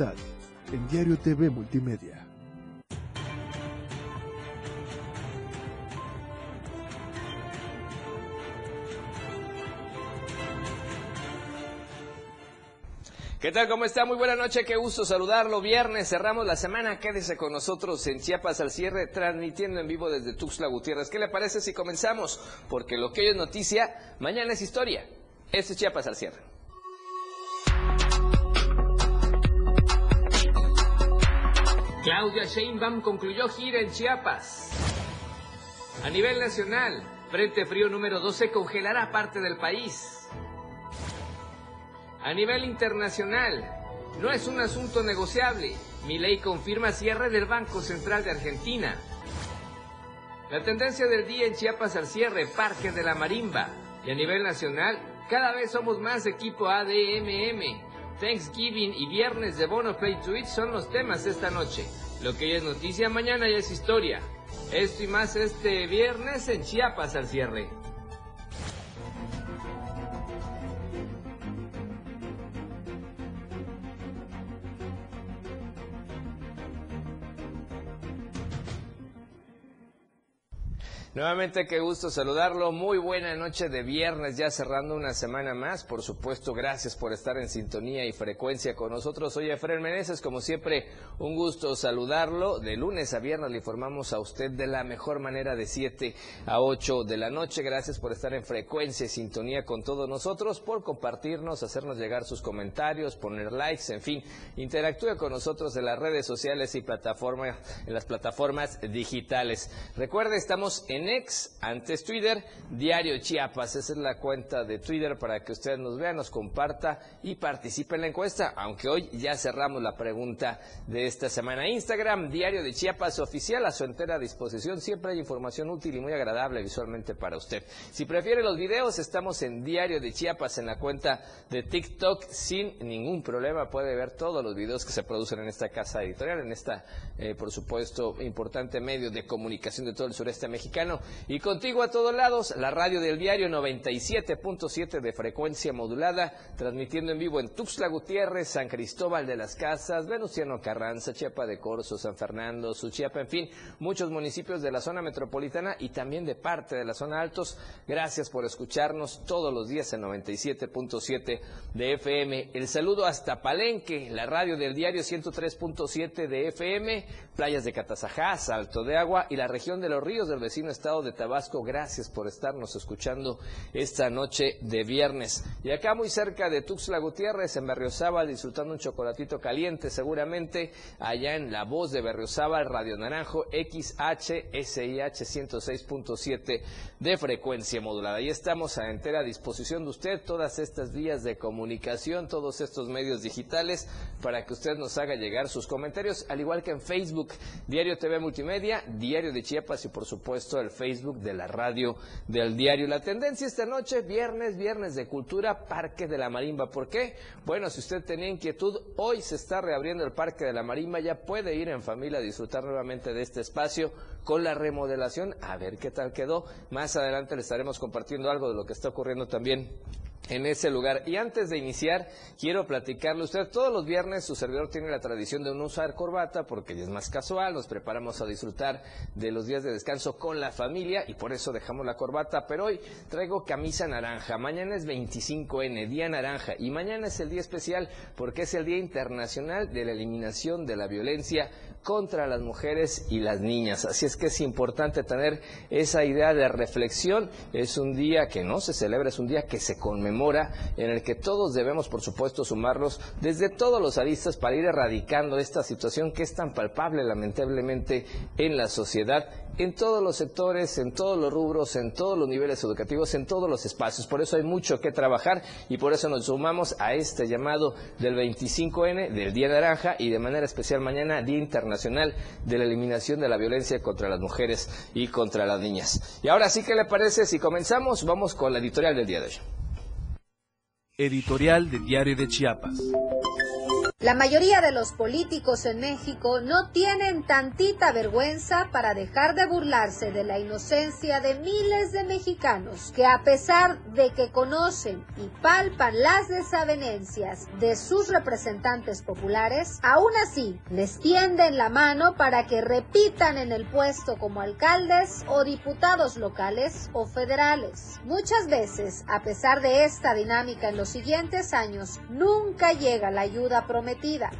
en Diario TV Multimedia. ¿Qué tal? ¿Cómo está? Muy buena noche, qué gusto saludarlo. Viernes, cerramos la semana. Quédese con nosotros en Chiapas al cierre, transmitiendo en vivo desde Tuxtla Gutiérrez. ¿Qué le parece si comenzamos? Porque lo que hoy es noticia, mañana es historia. Este es Chiapas al cierre. Claudia Sheinbaum concluyó gira en Chiapas. A nivel nacional, Frente Frío número 12 congelará parte del país. A nivel internacional, no es un asunto negociable. Mi ley confirma cierre del Banco Central de Argentina. La tendencia del día en Chiapas al cierre, Parque de la Marimba. Y a nivel nacional, cada vez somos más equipo ADMM. Thanksgiving y viernes de Bono Play Twitch son los temas esta noche. Lo que ya es noticia, mañana ya es historia. Esto y más este viernes en Chiapas al cierre. Nuevamente qué gusto saludarlo. Muy buena noche de viernes, ya cerrando una semana más. Por supuesto, gracias por estar en sintonía y frecuencia con nosotros. Soy Efraín Meneses, como siempre, un gusto saludarlo. De lunes a viernes le informamos a usted de la mejor manera de 7 a 8 de la noche. Gracias por estar en frecuencia y sintonía con todos nosotros, por compartirnos, hacernos llegar sus comentarios, poner likes, en fin, interactúe con nosotros en las redes sociales y plataformas, en las plataformas digitales. Recuerde, estamos en en ex, antes Twitter, Diario Chiapas. Esa es la cuenta de Twitter para que usted nos vea, nos comparta y participe en la encuesta, aunque hoy ya cerramos la pregunta de esta semana. Instagram, Diario de Chiapas Oficial, a su entera disposición. Siempre hay información útil y muy agradable visualmente para usted. Si prefiere los videos, estamos en Diario de Chiapas en la cuenta de TikTok sin ningún problema. Puede ver todos los videos que se producen en esta casa editorial, en esta, eh, por supuesto, importante medio de comunicación de todo el sureste mexicano y contigo a todos lados, la radio del diario 97.7 de frecuencia modulada, transmitiendo en vivo en Tuxtla Gutiérrez, San Cristóbal de las Casas, Venustiano Carranza, Chiapa de Corzo, San Fernando, Suchiapa, en fin, muchos municipios de la zona metropolitana y también de parte de la zona altos. Gracias por escucharnos todos los días en 97.7 de FM. El saludo hasta Palenque, la radio del diario 103.7 de FM, playas de Catazajá, Salto de Agua y la región de los ríos del vecino estado de Tabasco. Gracias por estarnos escuchando esta noche de viernes. Y acá muy cerca de Tuxtla Gutiérrez, en Berriozábal, disfrutando un chocolatito caliente, seguramente allá en La Voz de Berriozábal, Radio Naranjo, XHSIH 106.7 de frecuencia modulada. Ahí estamos a entera disposición de usted, todas estas vías de comunicación, todos estos medios digitales, para que usted nos haga llegar sus comentarios, al igual que en Facebook, Diario TV Multimedia, Diario de Chiapas y por supuesto el Facebook de la radio del diario. La tendencia esta noche, viernes, viernes de cultura, Parque de la Marimba. ¿Por qué? Bueno, si usted tenía inquietud, hoy se está reabriendo el Parque de la Marimba, ya puede ir en familia a disfrutar nuevamente de este espacio con la remodelación, a ver qué tal quedó. Más adelante le estaremos compartiendo algo de lo que está ocurriendo también en ese lugar. Y antes de iniciar, quiero platicarle usted, todos los viernes su servidor tiene la tradición de no usar corbata porque ya es más casual, nos preparamos a disfrutar de los días de descanso con la familia y por eso dejamos la corbata, pero hoy traigo camisa naranja, mañana es 25N, día naranja, y mañana es el día especial porque es el Día Internacional de la Eliminación de la Violencia contra las mujeres y las niñas. Así es que es importante tener esa idea de reflexión. Es un día que no se celebra, es un día que se conmemora, en el que todos debemos, por supuesto, sumarnos desde todos los aristas para ir erradicando esta situación que es tan palpable, lamentablemente, en la sociedad, en todos los sectores, en todos los rubros, en todos los niveles educativos, en todos los espacios. Por eso hay mucho que trabajar y por eso nos sumamos a este llamado del 25N, del Día Naranja y de manera especial mañana, Día Internacional Nacional de la Eliminación de la Violencia contra las Mujeres y contra las Niñas. Y ahora sí, ¿qué le parece si comenzamos? Vamos con la editorial del día de hoy. Editorial de Diario de Chiapas. La mayoría de los políticos en México no tienen tantita vergüenza para dejar de burlarse de la inocencia de miles de mexicanos que a pesar de que conocen y palpan las desavenencias de sus representantes populares, aún así les tienden la mano para que repitan en el puesto como alcaldes o diputados locales o federales. Muchas veces, a pesar de esta dinámica en los siguientes años, nunca llega la ayuda prometida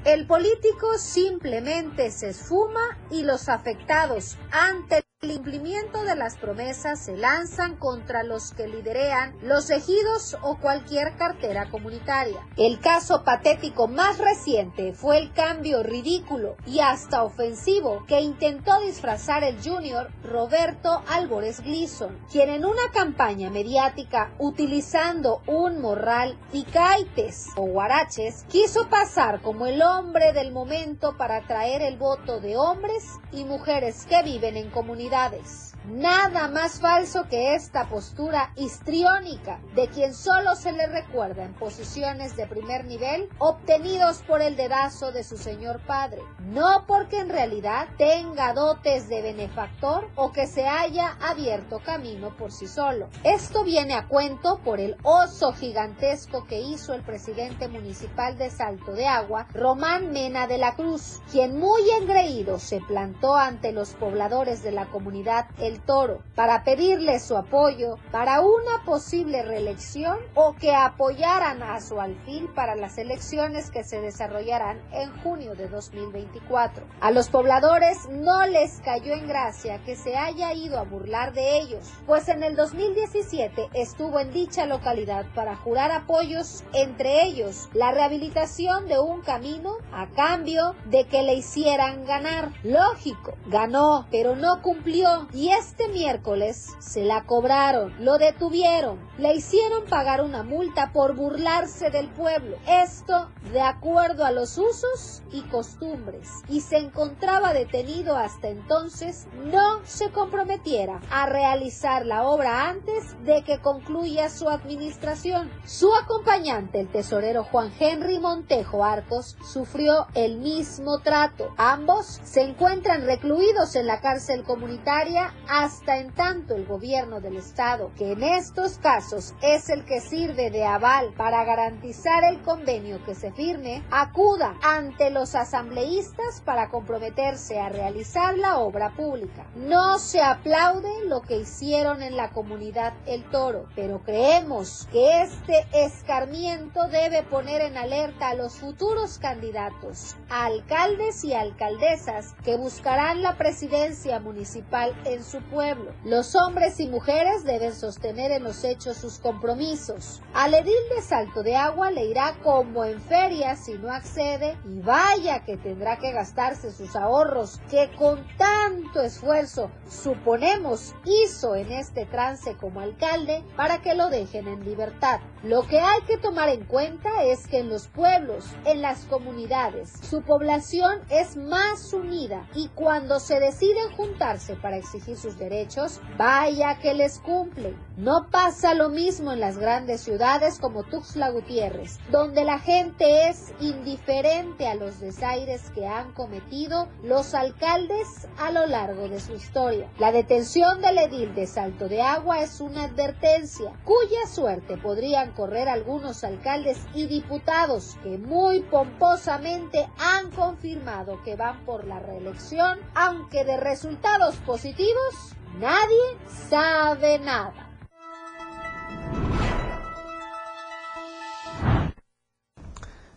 el político simplemente se esfuma y los afectados ante el cumplimiento de las promesas se lanzan contra los que liderean los ejidos o cualquier cartera comunitaria. El caso patético más reciente fue el cambio ridículo y hasta ofensivo que intentó disfrazar el junior Roberto Álvarez Gleason, quien en una campaña mediática utilizando un morral y caites o guaraches quiso pasar como el hombre del momento para atraer el voto de hombres y mujeres que viven en comunidades actividades. Nada más falso que esta postura histriónica de quien solo se le recuerda en posiciones de primer nivel obtenidos por el dedazo de su señor padre, no porque en realidad tenga dotes de benefactor o que se haya abierto camino por sí solo. Esto viene a cuento por el oso gigantesco que hizo el presidente municipal de Salto de Agua, Román Mena de la Cruz, quien muy engreído se plantó ante los pobladores de la comunidad El Toro para pedirle su apoyo para una posible reelección o que apoyaran a su alfil para las elecciones que se desarrollarán en junio de 2024. A los pobladores no les cayó en gracia que se haya ido a burlar de ellos, pues en el 2017 estuvo en dicha localidad para jurar apoyos, entre ellos la rehabilitación de un camino a cambio de que le hicieran ganar. Lógico, ganó, pero no cumplió y este miércoles se la cobraron, lo detuvieron, le hicieron pagar una multa por burlarse del pueblo. Esto de acuerdo a los usos y costumbres y se encontraba detenido hasta entonces, no se comprometiera a realizar la obra antes de que concluya su administración. Su acompañante, el tesorero Juan Henry Montejo Arcos, sufrió el mismo trato. Ambos se encuentran recluidos en la cárcel comunitaria hasta en tanto el gobierno del Estado, que en estos casos es el que sirve de aval para garantizar el convenio que se firme, acuda ante los asambleístas para comprometerse a realizar la obra pública. No se aplaude lo que hicieron en la comunidad El Toro, pero creemos que este escarmiento debe poner en alerta a los futuros candidatos, alcaldes y alcaldesas que buscarán la presidencia municipal en su pueblo. Los hombres y mujeres deben sostener en los hechos sus compromisos. Al edil de Salto de Agua le irá como en feria si no accede y vaya que tendrá que gastarse sus ahorros que con tanto esfuerzo suponemos hizo en este trance como alcalde para que lo dejen en libertad. Lo que hay que tomar en cuenta es que en los pueblos, en las comunidades, su población es más unida y cuando se deciden juntarse para exigir sus derechos, vaya que les cumplen. No pasa lo mismo en las grandes ciudades como Tuxtla Gutiérrez, donde la gente es indiferente a los desaires que han cometido los alcaldes a lo largo de su historia. La detención del edil de Salto de Agua es una advertencia cuya suerte podrían correr algunos alcaldes y diputados que muy pomposamente han confirmado que van por la reelección, aunque de resultados positivos, nadie sabe nada.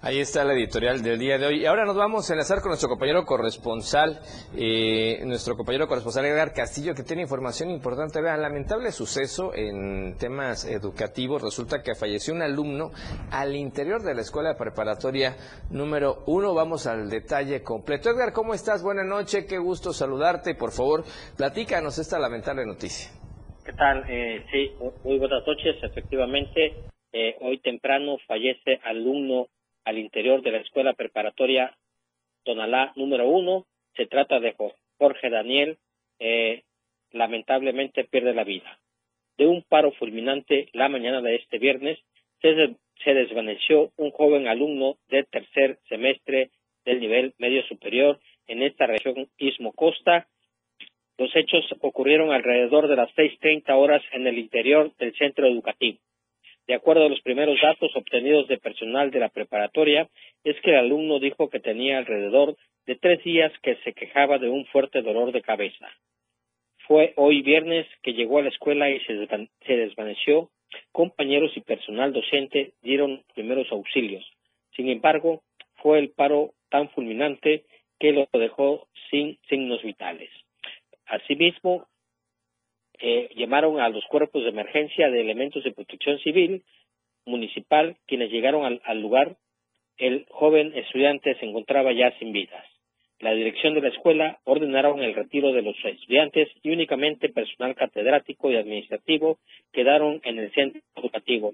Ahí está la editorial del día de hoy. Y ahora nos vamos a enlazar con nuestro compañero corresponsal, eh, nuestro compañero corresponsal Edgar Castillo, que tiene información importante. Vean, lamentable suceso en temas educativos. Resulta que falleció un alumno al interior de la escuela preparatoria número uno. Vamos al detalle completo. Edgar, ¿cómo estás? Buenas noches, qué gusto saludarte. Por favor, platícanos esta lamentable noticia. ¿Qué tal? Eh, sí, muy buenas noches. Efectivamente, eh, hoy temprano fallece alumno al interior de la escuela preparatoria Tonalá número uno. Se trata de Jorge Daniel, eh, lamentablemente pierde la vida. De un paro fulminante la mañana de este viernes, se desvaneció un joven alumno de tercer semestre del nivel medio superior en esta región Istmo Costa. Los hechos ocurrieron alrededor de las 6.30 horas en el interior del centro educativo. De acuerdo a los primeros datos obtenidos de personal de la preparatoria, es que el alumno dijo que tenía alrededor de tres días que se quejaba de un fuerte dolor de cabeza. Fue hoy viernes que llegó a la escuela y se, desvaneció. Compañeros y personal docente dieron primeros auxilios. Sin embargo, fue el paro tan fulminante que lo dejó sin signos vitales. Asimismo, eh, llamaron a los cuerpos de emergencia de elementos de protección civil municipal, quienes llegaron al lugar. El joven estudiante se encontraba ya sin vidas la dirección de la escuela ordenaron el retiro de los estudiantes y únicamente personal catedrático y administrativo quedaron en el centro educativo.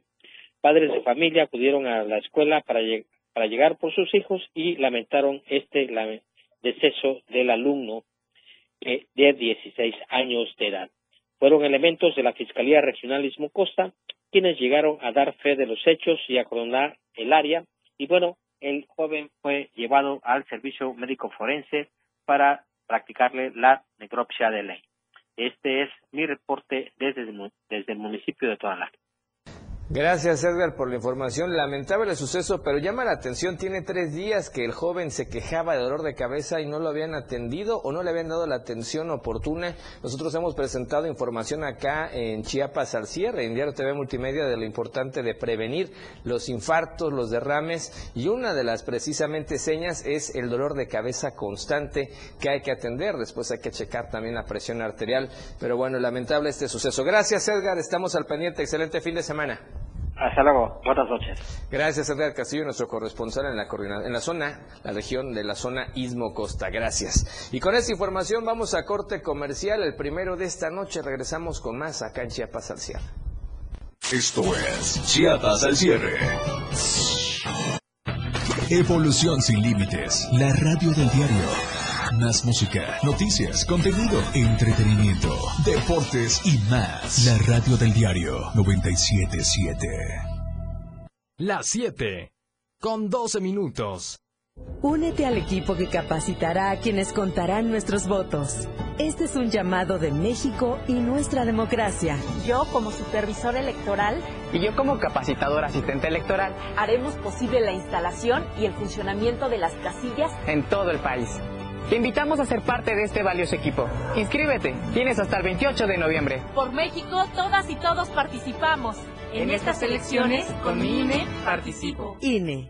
Padres de familia acudieron a la escuela para, llegar por sus hijos y lamentaron este deceso del alumno de 16 años de edad. Fueron elementos de la Fiscalía Regional Istmo Costa quienes llegaron a dar fe de los hechos y a coronar el área y bueno, el joven fue llevado al servicio médico forense para practicarle la necropsia de ley. Este es mi reporte desde, desde el municipio de Tonalá. Gracias Edgar por la información. Lamentable suceso, pero llama la atención, tiene tres días que el joven se quejaba de dolor de cabeza y no lo habían atendido o no le habían dado la atención oportuna. Nosotros hemos presentado información acá en Chiapas al cierre, en Diario TV Multimedia, de lo importante de prevenir los infartos, los derrames y una de las precisamente señas es el dolor de cabeza constante que hay que atender. Después hay que checar también la presión arterial. Pero bueno, lamentable este suceso. Gracias Edgar, estamos al pendiente. Excelente fin de semana. Hasta luego, buenas noches. Gracias, Edgar Castillo, nuestro corresponsal en la, en la zona, la región de la zona Istmo Costa. Gracias. Y con esta información vamos a corte comercial, el primero de esta noche. Regresamos con más acá en Chiapas al cierre. Esto es Chiapas al cierre. Evolución sin límites, la radio del diario. Más música, noticias, contenido, entretenimiento, deportes y más. La radio del diario 977. Las 7. Con 12 minutos. Únete al equipo que capacitará a quienes contarán nuestros votos. Este es un llamado de México y nuestra democracia. Yo, como supervisor electoral, y yo, como capacitador asistente electoral, haremos posible la instalación y el funcionamiento de las casillas en todo el país. Te invitamos a ser parte de este valioso equipo. Inscríbete, tienes hasta el 28 de noviembre. Por México, todas y todos participamos. En, estas elecciones, con mi INE, participo. INE.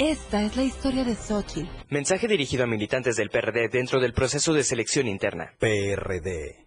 Esta es la historia de Xochitl. Mensaje dirigido a militantes del PRD dentro del proceso de selección interna. PRD.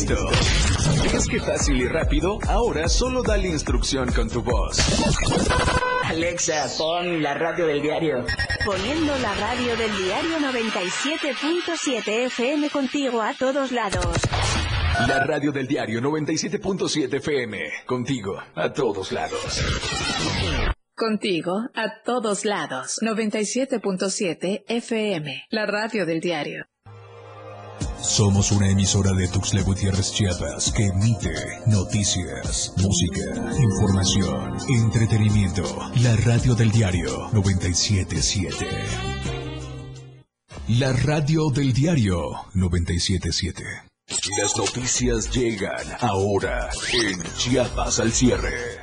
¿Es que fácil y rápido? Ahora solo dale instrucción con tu voz. Alexa, pon la radio del diario. Poniendo la radio del diario 97.7 FM contigo a todos lados. La radio del diario 97.7 FM, contigo a todos lados. Contigo a todos lados. 97.7 FM, la radio del diario. Somos una emisora de Tuxtla Gutiérrez Chiapas que emite noticias, música, información, entretenimiento. La radio del diario 977. La radio del diario 977. Las noticias llegan ahora en Chiapas al cierre.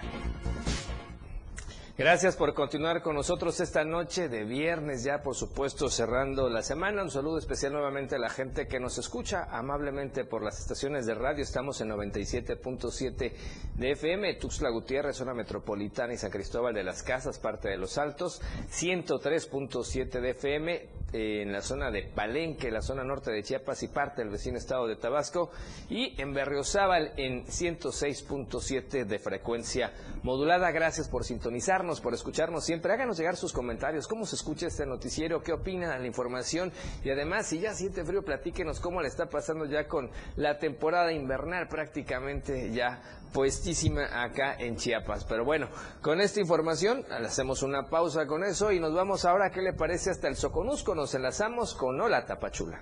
Gracias por continuar con nosotros esta noche de viernes, ya por supuesto cerrando la semana. Un saludo especial nuevamente a la gente que nos escucha amablemente por las estaciones de radio. Estamos en 97.7 de FM, Tuxtla Gutiérrez, zona metropolitana y San Cristóbal de las Casas, parte de Los Altos, 103.7 de FM eh, en la zona de Palenque, la zona norte de Chiapas y parte del vecino estado de Tabasco y en Berriozábal en 106.7 de frecuencia modulada. Gracias por sintonizar por escucharnos siempre. Háganos llegar sus comentarios, cómo se escucha este noticiero, qué opinan de la información y además, si ya siente frío, platíquenos cómo le está pasando ya con la temporada invernal prácticamente ya puestísima acá en Chiapas. Pero bueno, con esta información hacemos una pausa con eso y nos vamos ahora, ¿qué le parece hasta el Soconusco? Nos enlazamos con Hola Tapachula.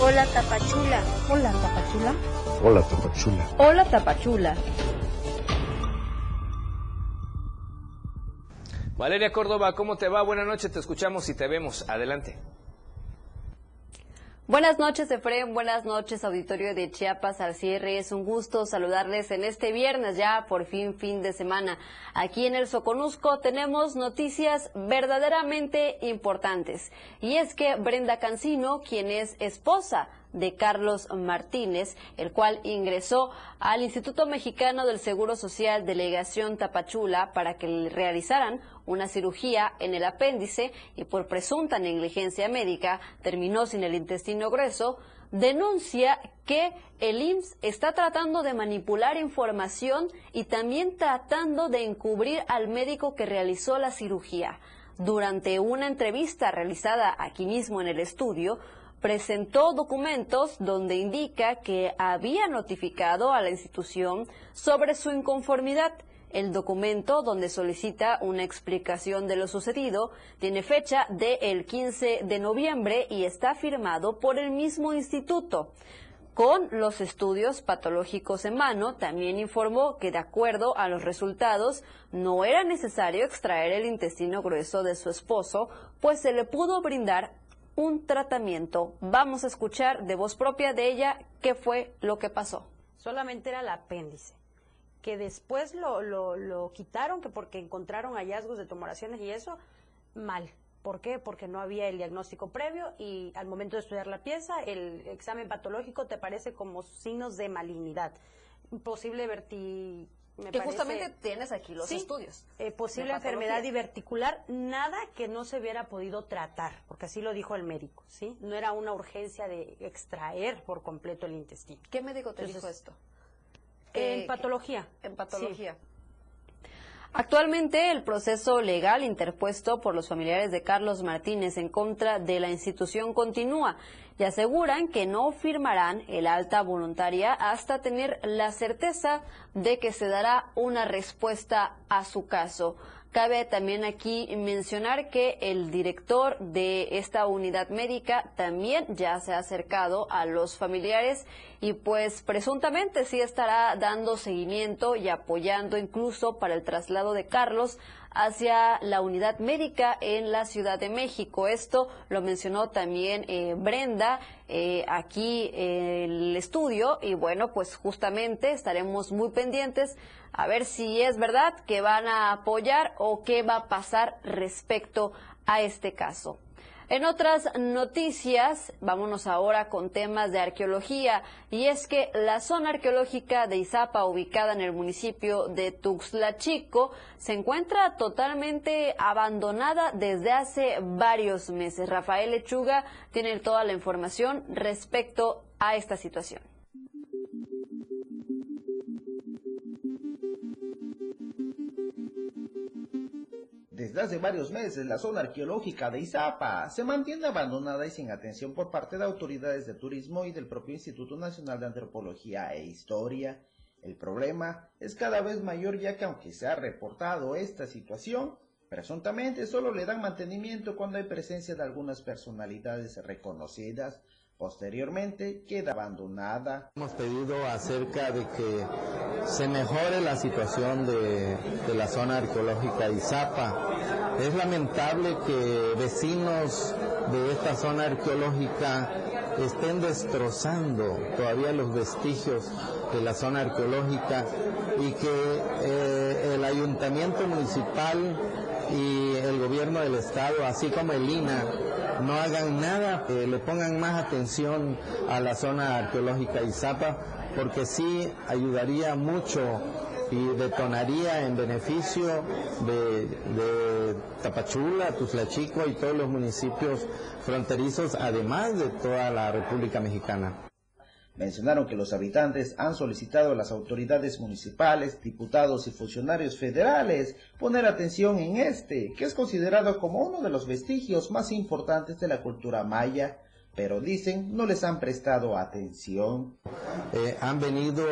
Hola Tapachula. Hola Tapachula. Hola Tapachula. Hola Tapachula. Valeria Córdoba, ¿cómo te va? Buenas noches, te escuchamos y te vemos. Adelante. Buenas noches, Efraín. Buenas noches, auditorio de Chiapas al cierre. Es un gusto saludarles en este viernes, ya por fin, fin de semana. Aquí en el Soconusco tenemos noticias verdaderamente importantes. Y es que Brenda Cancino, quien es esposa de Carlos Martínez, el cual ingresó al Instituto Mexicano del Seguro Social Delegación Tapachula para que le realizaran una cirugía en el apéndice y por presunta negligencia médica terminó sin el intestino grueso, denuncia que el IMSS está tratando de manipular información y también tratando de encubrir al médico que realizó la cirugía. Durante una entrevista realizada aquí mismo en el estudio, presentó documentos donde indica que había notificado a la institución sobre su inconformidad. El documento donde solicita una explicación de lo sucedido tiene fecha del 15 de noviembre y está firmado por el mismo instituto. Con los estudios patológicos en mano, también informó que de acuerdo a los resultados no era necesario extraer el intestino grueso de su esposo, pues se le pudo brindar un tratamiento. Vamos a escuchar de voz propia de ella qué fue lo que pasó. Solamente era el apéndice, que después lo, lo, lo quitaron, que porque encontraron hallazgos de tumoraciones y eso, mal. ¿Por qué? Porque no había el diagnóstico previo y al momento de estudiar la pieza, el examen patológico te parece como signos de malignidad. Posible verti que justamente tienes aquí los estudios. Eh, posible enfermedad diverticular, nada que no se hubiera podido tratar, porque así lo dijo el médico, ¿sí? No era una urgencia de extraer por completo el intestino. ¿Qué médico te dijo esto? En patología. En patología. Actualmente el proceso legal interpuesto por los familiares de Carlos Martínez en contra de la institución continúa y aseguran que no firmarán el alta voluntaria hasta tener la certeza de que se dará una respuesta a su caso. Cabe también aquí mencionar que el director de esta unidad médica también ya se ha acercado a los familiares y pues presuntamente sí estará dando seguimiento y apoyando incluso para el traslado de Carlos hacia la unidad médica en la Ciudad de México. Esto lo mencionó también eh, Brenda eh, aquí en el estudio y bueno, pues justamente estaremos muy pendientes a ver si es verdad que van a apoyar o qué va a pasar respecto a este caso. En otras noticias, vámonos ahora con temas de arqueología, y es que la zona arqueológica de Izapa, ubicada en el municipio de Tuxtla Chico, se encuentra totalmente abandonada desde hace varios meses. Rafael Lechuga tiene toda la información respecto a esta situación. Desde hace varios meses, la zona arqueológica de Izapa se mantiene abandonada y sin atención por parte de autoridades de turismo y del propio Instituto Nacional de Antropología e Historia. El problema es cada vez mayor ya que aunque se ha reportado esta situación, presuntamente solo le dan mantenimiento cuando hay presencia de algunas personalidades reconocidas Posteriormente queda abandonada. Hemos pedido acerca de que se mejore la situación de, la zona arqueológica Izapa. Es lamentable que vecinos de esta zona arqueológica estén destrozando todavía los vestigios de la zona arqueológica y que eh, el ayuntamiento municipal y el gobierno del estado, así como el INA, no hagan nada, que le pongan más atención a la zona arqueológica Izapa, porque sí ayudaría mucho y detonaría en beneficio de, de Tapachula, Tuzlachico y todos los municipios fronterizos, además de toda la República Mexicana. Mencionaron que los habitantes han solicitado a las autoridades municipales, diputados y funcionarios federales poner atención en este, que es considerado como uno de los vestigios más importantes de la cultura maya, pero dicen no les han prestado atención. Eh, han venido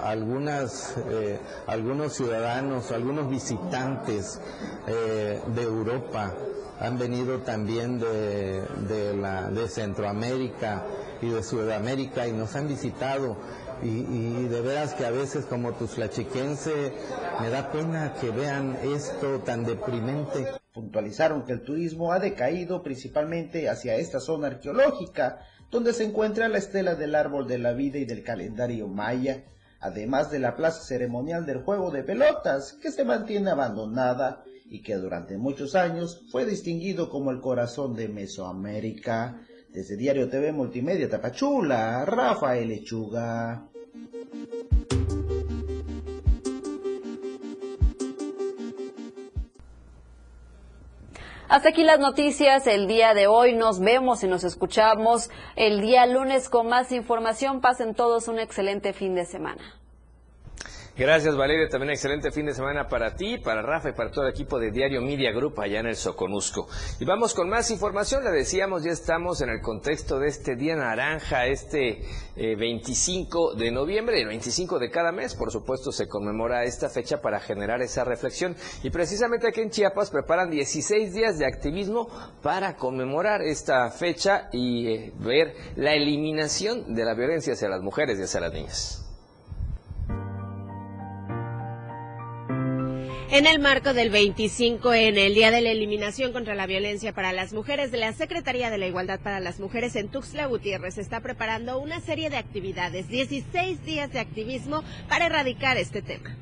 algunas, eh, algunos ciudadanos, algunos visitantes eh, de Europa, han venido también de, de, Centroamérica, y de Sudamérica y nos han visitado y, de veras que a veces como flachiquense me da pena que vean esto tan deprimente. Puntualizaron que el turismo ha decaído principalmente hacia esta zona arqueológica, donde se encuentra la estela del árbol de la vida y del calendario maya, además de la plaza ceremonial del juego de pelotas, que se mantiene abandonada y que durante muchos años fue distinguido como el corazón de Mesoamérica. Desde Diario TV Multimedia Tapachula, Rafael Lechuga. Hasta aquí las noticias el día de hoy. Nos vemos y nos escuchamos el día lunes con más información. Pasen todos un excelente fin de semana. Gracias Valeria, también excelente fin de semana para ti, para Rafa y para todo el equipo de Diario Media Group allá en el Soconusco. Y vamos con más información, le decíamos, ya estamos en el contexto de este Día Naranja, este 25 eh, de noviembre, el 25 de cada mes, por supuesto se conmemora esta fecha para generar esa reflexión. Y precisamente aquí en Chiapas preparan 16 días de activismo para conmemorar esta fecha y eh, ver la eliminación de la violencia hacia las mujeres y hacia las niñas. En el marco del 25 en el Día de la Eliminación contra la Violencia para las Mujeres de la Secretaría de la Igualdad para las Mujeres en Tuxtla Gutiérrez está preparando una serie de actividades, 16 días de activismo para erradicar este tema.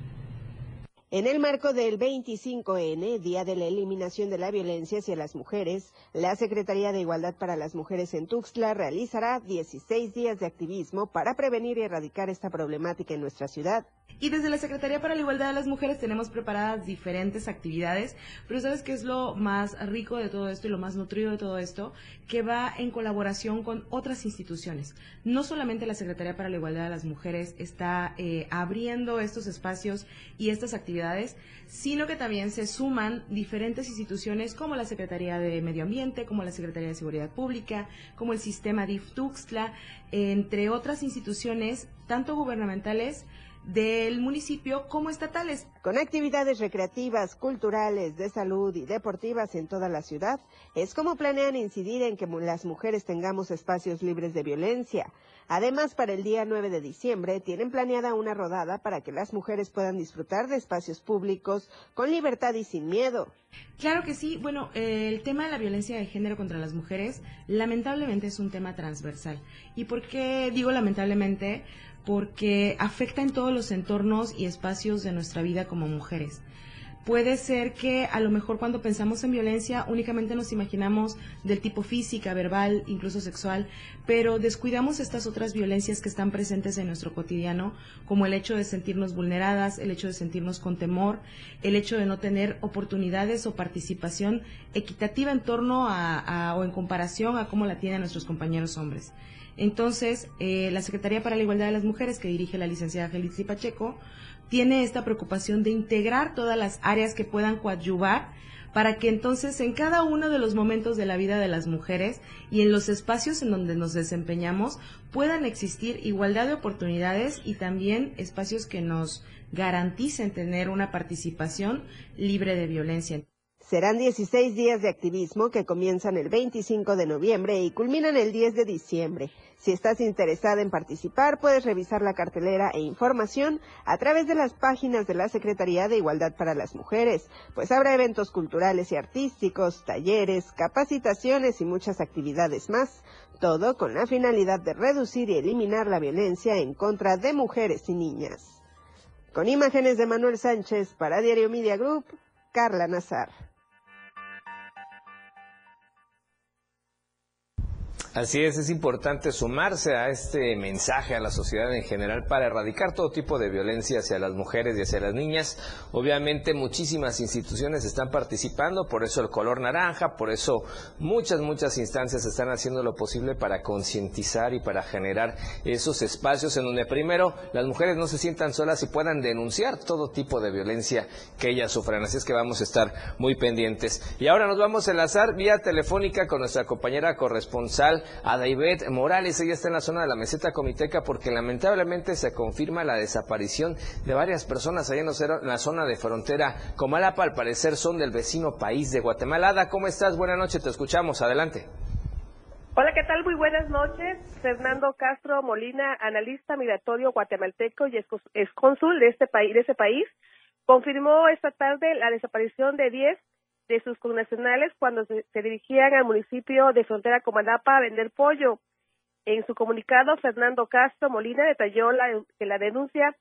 En el marco del 25N, Día de la Eliminación de la Violencia hacia las Mujeres, la Secretaría de Igualdad para las Mujeres en Tuxtla realizará 16 días de activismo para prevenir y erradicar esta problemática en nuestra ciudad. Y desde la Secretaría para la Igualdad de las Mujeres tenemos preparadas diferentes actividades, pero ¿sabes qué es lo más rico de todo esto y lo más nutrido de todo esto? Que va en colaboración con otras instituciones. No solamente la Secretaría para la Igualdad de las Mujeres está eh, abriendo estos espacios y estas actividades, sino que también se suman diferentes instituciones como la Secretaría de Medio Ambiente, como la Secretaría de Seguridad Pública, como el sistema DIF Tuxtla, entre otras instituciones, tanto gubernamentales, del municipio como estatales. Con actividades recreativas, culturales, de salud y deportivas en toda la ciudad, es como planean incidir en que las mujeres tengamos espacios libres de violencia. Además, para el día 9 de diciembre tienen planeada una rodada para que las mujeres puedan disfrutar de espacios públicos con libertad y sin miedo. Claro que sí. Bueno, el tema de la violencia de género contra las mujeres lamentablemente es un tema transversal. ¿Y por qué digo lamentablemente? Porque afecta en todos los entornos y espacios de nuestra vida como mujeres puede ser que a lo mejor cuando pensamos en violencia únicamente nos imaginamos del tipo física, verbal, incluso sexual, pero descuidamos estas otras violencias que están presentes en nuestro cotidiano, como el hecho de sentirnos vulneradas, el hecho de sentirnos con temor, el hecho de no tener oportunidades o participación equitativa en torno a, o en comparación a cómo la tienen nuestros compañeros hombres. Entonces, eh, la Secretaría para la Igualdad de las Mujeres, que dirige la licenciada Felicia Pacheco, tiene esta preocupación de integrar todas las áreas que puedan coadyuvar para que entonces en cada uno de los momentos de la vida de las mujeres y en los espacios en donde nos desempeñamos puedan existir igualdad de oportunidades y también espacios que nos garanticen tener una participación libre de violencia. Serán 16 días de activismo que comienzan el 25 de noviembre y culminan el 10 de diciembre. Si estás interesada en participar, puedes revisar la cartelera e información a través de las páginas de la Secretaría de Igualdad para las Mujeres, pues habrá eventos culturales y artísticos, talleres, capacitaciones y muchas actividades más, todo con la finalidad de reducir y eliminar la violencia en contra de mujeres y niñas. Con imágenes de Manuel Sánchez para Diario Media Group, Carla Nazar. Así es, es importante sumarse a este mensaje a la sociedad en general para erradicar todo tipo de violencia hacia las mujeres y hacia las niñas. Obviamente muchísimas instituciones están participando, por eso el color naranja, por eso muchas, muchas instancias están haciendo lo posible para concientizar y para generar esos espacios en donde primero las mujeres no se sientan solas y puedan denunciar todo tipo de violencia que ellas sufran. Así es que vamos a estar muy pendientes. Y ahora nos vamos a enlazar vía telefónica con nuestra compañera corresponsal a David Morales. Ella está en la zona de la meseta comiteca porque lamentablemente se confirma la desaparición de varias personas allá en la zona de frontera Comalapa. Al parecer son del vecino país de Guatemala. Ada, ¿cómo estás? Buenas noches, te escuchamos. Adelante. Hola, ¿qué tal? Muy buenas noches. Fernando Castro Molina, analista migratorio guatemalteco y excónsul de este de ese país, confirmó esta tarde la desaparición de 10 de sus connacionales cuando se, dirigían al municipio de Frontera Comalapa a vender pollo. En su comunicado, Fernando Castro Molina detalló la, que la denuncia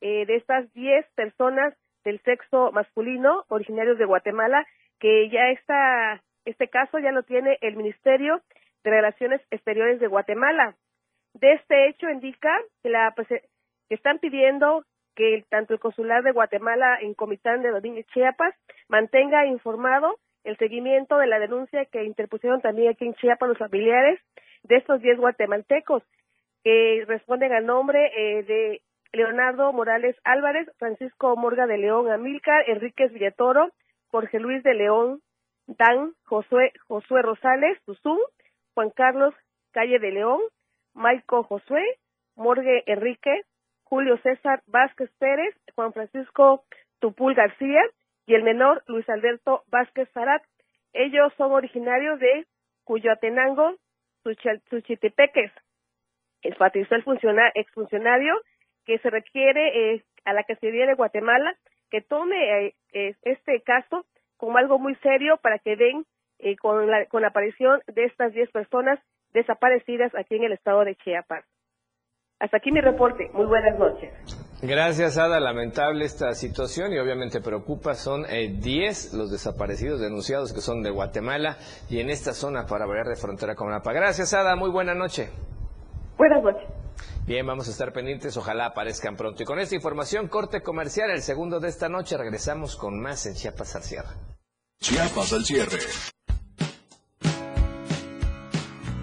eh, de estas 10 personas del sexo masculino originarios de Guatemala, que ya está, este caso ya lo tiene el Ministerio de Relaciones Exteriores de Guatemala. De este hecho indica que, la, pues, que están pidiendo que tanto el consular de Guatemala en Comitán de y Chiapas mantenga informado el seguimiento de la denuncia que interpusieron también aquí en Chiapas los familiares de estos 10 guatemaltecos que responden al nombre eh, de Leonardo Morales Álvarez, Francisco Morga de León Amílcar, Enríquez Villatoro, Jorge Luis de León Dan, Josué, Josué Rosales Tuzún, Juan Carlos Calle de León, Maico Josué, Morgue Enrique, Julio César Vázquez Pérez, Juan Francisco Tupul García y el menor Luis Alberto Vázquez Zarat. Ellos son originarios de Cuyoatenango, Suchitepeques. Enfatizó el exfuncionario que se requiere eh, a la Cancillería de Guatemala que tome eh, este caso como algo muy serio para que den eh, con, la, con la aparición de estas 10 personas desaparecidas aquí en el estado de Chiapas. Hasta aquí mi reporte. Muy buenas noches. Gracias, Ada. Lamentable esta situación y obviamente preocupa. Son 10 eh, los desaparecidos denunciados que son de Guatemala y en esta zona para variar de frontera con Napa. Gracias, Ada. Muy buena noche. Buenas noches. Bien, vamos a estar pendientes. Ojalá aparezcan pronto. Y con esta información, corte comercial, el segundo de esta noche, regresamos con más en Chiapas al cierre. Chiapas al cierre.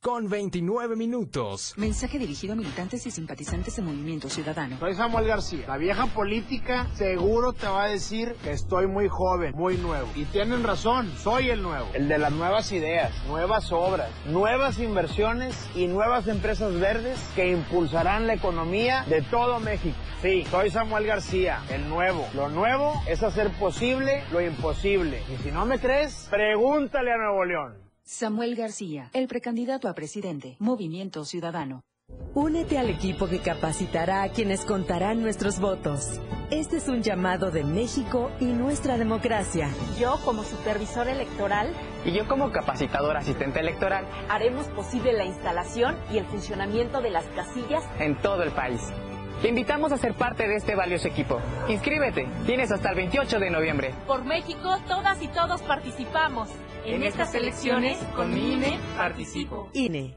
con 29 minutos. Mensaje dirigido a militantes y simpatizantes de Movimiento Ciudadano. Soy Samuel García. La vieja política seguro te va a decir que estoy muy joven, muy nuevo. Y tienen razón, soy el nuevo. El de las nuevas ideas, nuevas obras, nuevas inversiones y nuevas empresas verdes que impulsarán la economía de todo México. Sí, soy Samuel García, el nuevo. Lo nuevo es hacer posible lo imposible. Y si no me crees, pregúntale a Nuevo León. Samuel García, el precandidato a presidente, Movimiento Ciudadano. Únete al equipo que capacitará a quienes contarán nuestros votos. Este es un llamado de México y nuestra democracia. Yo, como supervisor electoral, y yo como capacitador asistente electoral, haremos posible la instalación y el funcionamiento de las casillas en todo el país. Te invitamos a ser parte de este valioso equipo. Inscríbete, tienes hasta el 28 de noviembre. Por México, todas y todos participamos. En, estas elecciones, con mi INE, participo. INE.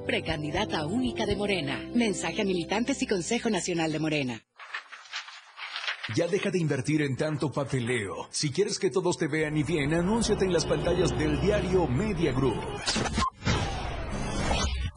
precandidata única de Morena. Mensaje a militantes y Consejo Nacional de Morena. Ya deja de invertir en tanto papeleo. Si quieres que todos te vean y bien, anúnciate en las pantallas del diario Media Group.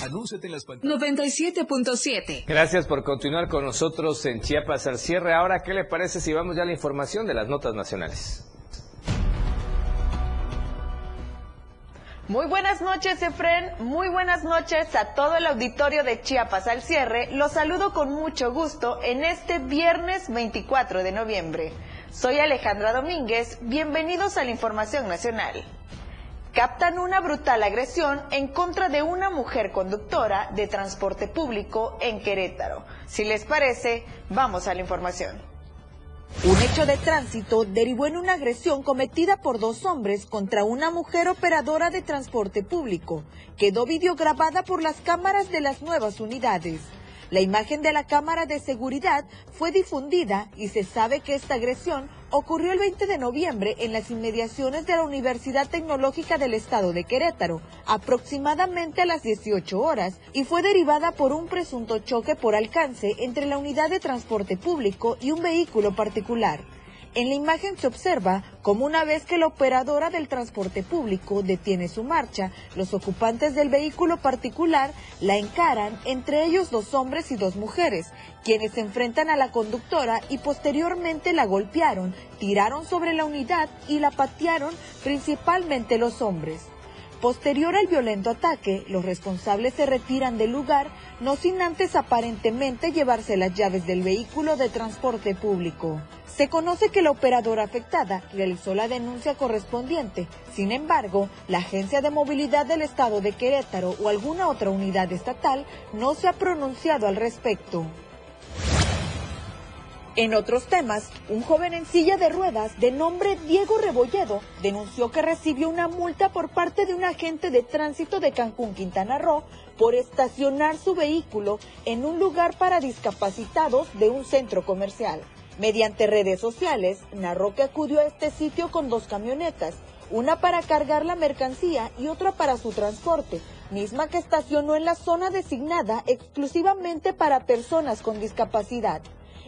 Anúnciate en las pantallas. 97.7. Gracias por continuar con nosotros en Chiapas al cierre. Ahora, ¿qué le parece si vamos ya a la información de las notas nacionales? Muy buenas noches, Efren. Muy buenas noches a todo el auditorio de Chiapas al cierre. Los saludo con mucho gusto en este viernes 24 de noviembre. Soy Alejandra Domínguez. Bienvenidos a la Información Nacional. Captan una brutal agresión en contra de una mujer conductora de transporte público en Querétaro. Si les parece, vamos a la información. Un hecho de tránsito derivó en una agresión cometida por dos hombres contra una mujer operadora de transporte público. Quedó videograbada por las cámaras de las nuevas unidades. La imagen de la cámara de seguridad fue difundida y se sabe que esta agresión ocurrió el 20 de noviembre en las inmediaciones de la Universidad Tecnológica del Estado de Querétaro, aproximadamente a las 18 horas, y fue derivada por un presunto choque por alcance entre la unidad de transporte público y un vehículo particular. En la imagen se observa como una vez que la operadora del transporte público detiene su marcha, los ocupantes del vehículo particular la encaran, entre ellos dos hombres y dos mujeres, quienes se enfrentan a la conductora y posteriormente la golpearon, tiraron sobre la unidad y la patearon principalmente los hombres. Posterior al violento ataque, los responsables se retiran del lugar, no sin antes aparentemente llevarse las llaves del vehículo de transporte público. Se conoce que la operadora afectada realizó la denuncia correspondiente. Sin embargo, la Agencia de Movilidad del Estado de Querétaro o alguna otra unidad estatal no se ha pronunciado al respecto. En otros temas, un joven en silla de ruedas de nombre Diego Rebolledo denunció que recibió una multa por parte de un agente de tránsito de Cancún, Quintana Roo, por estacionar su vehículo en un lugar para discapacitados de un centro comercial. Mediante redes sociales, narró que acudió a este sitio con dos camionetas, una para cargar la mercancía y otra para su transporte, misma que estacionó en la zona designada exclusivamente para personas con discapacidad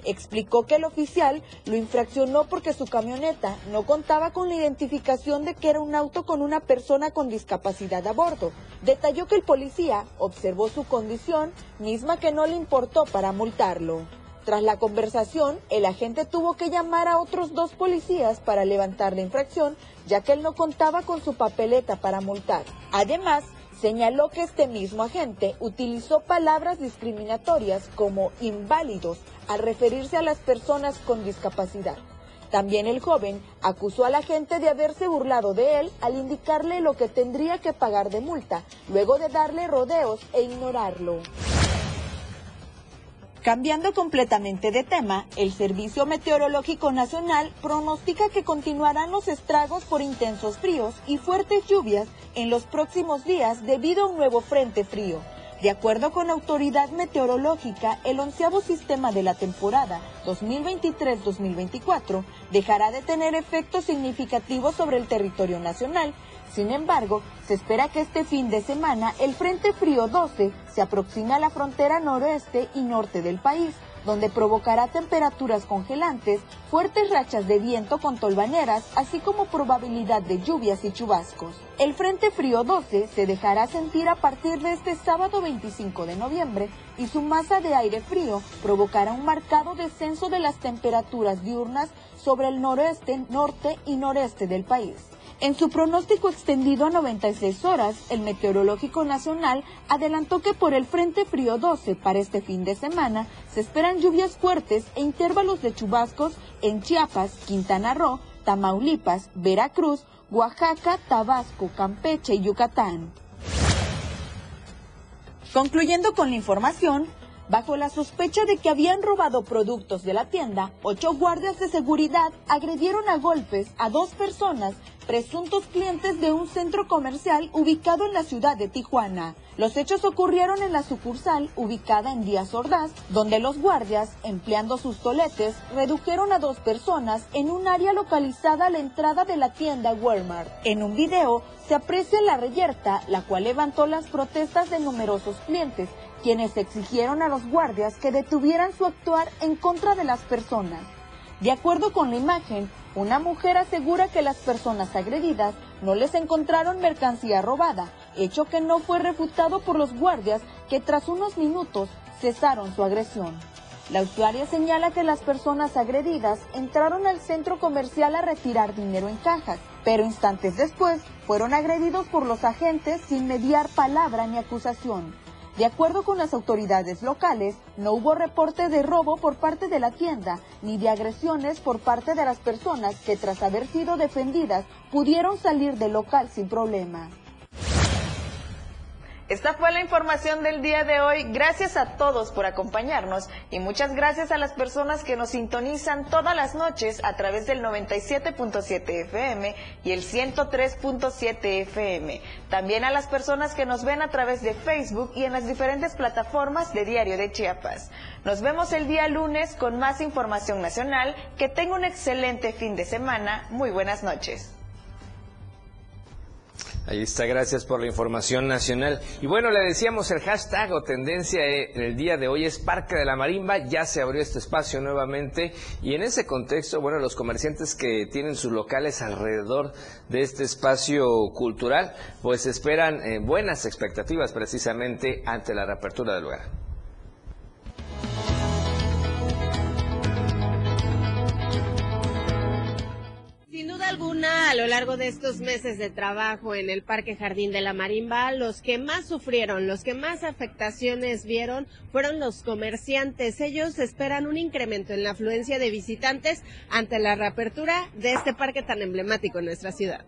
explicó que el oficial lo infraccionó porque su camioneta no contaba con la identificación de que era un auto con una persona con discapacidad a bordo. Detalló que el policía observó su condición, misma que no le importó para multarlo. Tras la conversación, el agente tuvo que llamar a otros dos policías para levantar la infracción, ya que él no contaba con su papeleta para multar. Además, señaló que este mismo agente utilizó palabras discriminatorias como inválidos al referirse a las personas con discapacidad. También el joven acusó a la gente de haberse burlado de él al indicarle lo que tendría que pagar de multa, luego de darle rodeos e ignorarlo. Cambiando completamente de tema, el Servicio Meteorológico Nacional pronostica que continuarán los estragos por intensos fríos y fuertes lluvias en los próximos días debido a un nuevo frente frío. De acuerdo con Autoridad Meteorológica, el onceavo sistema de la temporada 2023-2024 dejará de tener efectos significativos sobre el territorio nacional. Sin embargo, se espera que este fin de semana el Frente Frío 12 se aproxime a la frontera noroeste y norte del país donde provocará temperaturas congelantes, fuertes rachas de viento con tolvaneras, así como probabilidad de lluvias y chubascos. El Frente Frío 12 se dejará sentir a partir de este sábado 25 de noviembre y su masa de aire frío provocará un marcado descenso de las temperaturas diurnas sobre el noroeste, norte y noreste del país. En su pronóstico extendido a 96 horas, el Meteorológico Nacional adelantó que por el Frente Frío 12 para este fin de semana se esperan lluvias fuertes e intervalos de chubascos en Chiapas, Quintana Roo, Tamaulipas, Veracruz, Oaxaca, Tabasco, Campeche y Yucatán. Concluyendo con la información, Bajo la sospecha de que habían robado productos de la tienda, ocho guardias de seguridad agredieron a golpes a dos personas, presuntos clientes de un centro comercial ubicado en la ciudad de Tijuana. Los hechos ocurrieron en la sucursal ubicada en Díaz Ordaz, donde los guardias, empleando sus toletes, redujeron a dos personas en un área localizada a la entrada de la tienda Walmart. En un video se aprecia la reyerta, la cual levantó las protestas de numerosos clientes, quienes exigieron a los guardias que detuvieran su actuar en contra de las personas. De acuerdo con la imagen, una mujer asegura que las personas agredidas no les encontraron mercancía robada, hecho que no fue refutado por los guardias que tras unos minutos cesaron su agresión. La usuaria señala que las personas agredidas entraron al centro comercial a retirar dinero en cajas, pero instantes después fueron agredidos por los agentes sin mediar palabra ni acusación. De acuerdo con las autoridades locales, no hubo reporte de robo por parte de la tienda ni de agresiones por parte de las personas que tras haber sido defendidas pudieron salir del local sin problema. Esta fue la información del día de hoy. Gracias a todos por acompañarnos y muchas gracias a las personas que nos sintonizan todas las noches a través del 97.7 FM y el 103.7 FM. También a las personas que nos ven a través de Facebook y en las diferentes plataformas de Diario de Chiapas. Nos vemos el día lunes con más información nacional. Que tenga un excelente fin de semana. Muy buenas noches. Ahí está, gracias por la información nacional. Y bueno, le decíamos el hashtag o tendencia en el día de hoy es Parque de la Marimba, ya se abrió este espacio nuevamente y en ese contexto, bueno, los comerciantes que tienen sus locales alrededor de este espacio cultural, pues esperan eh, buenas expectativas precisamente ante la reapertura del lugar. A lo largo de estos meses de trabajo en el Parque Jardín de la Marimba, los que más sufrieron, los que más afectaciones vieron fueron los comerciantes. Ellos esperan un incremento en la afluencia de visitantes ante la reapertura de este parque tan emblemático en nuestra ciudad.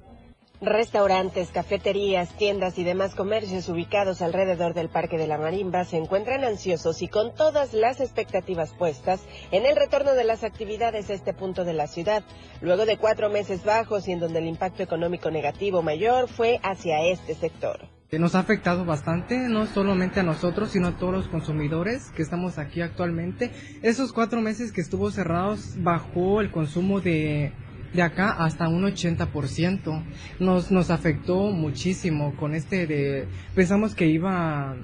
Restaurantes, cafeterías, tiendas y demás comercios ubicados alrededor del Parque de la Marimba se encuentran ansiosos y con todas las expectativas puestas en el retorno de las actividades a este punto de la ciudad, luego de cuatro meses bajos y en donde el impacto económico negativo mayor fue hacia este sector. Nos ha afectado bastante, no solamente a nosotros, sino a todos los consumidores que estamos aquí actualmente. Esos cuatro meses que estuvo cerrados bajó el consumo de de acá hasta un 80%. Nos, nos afectó muchísimo con este de... Pensamos que iba,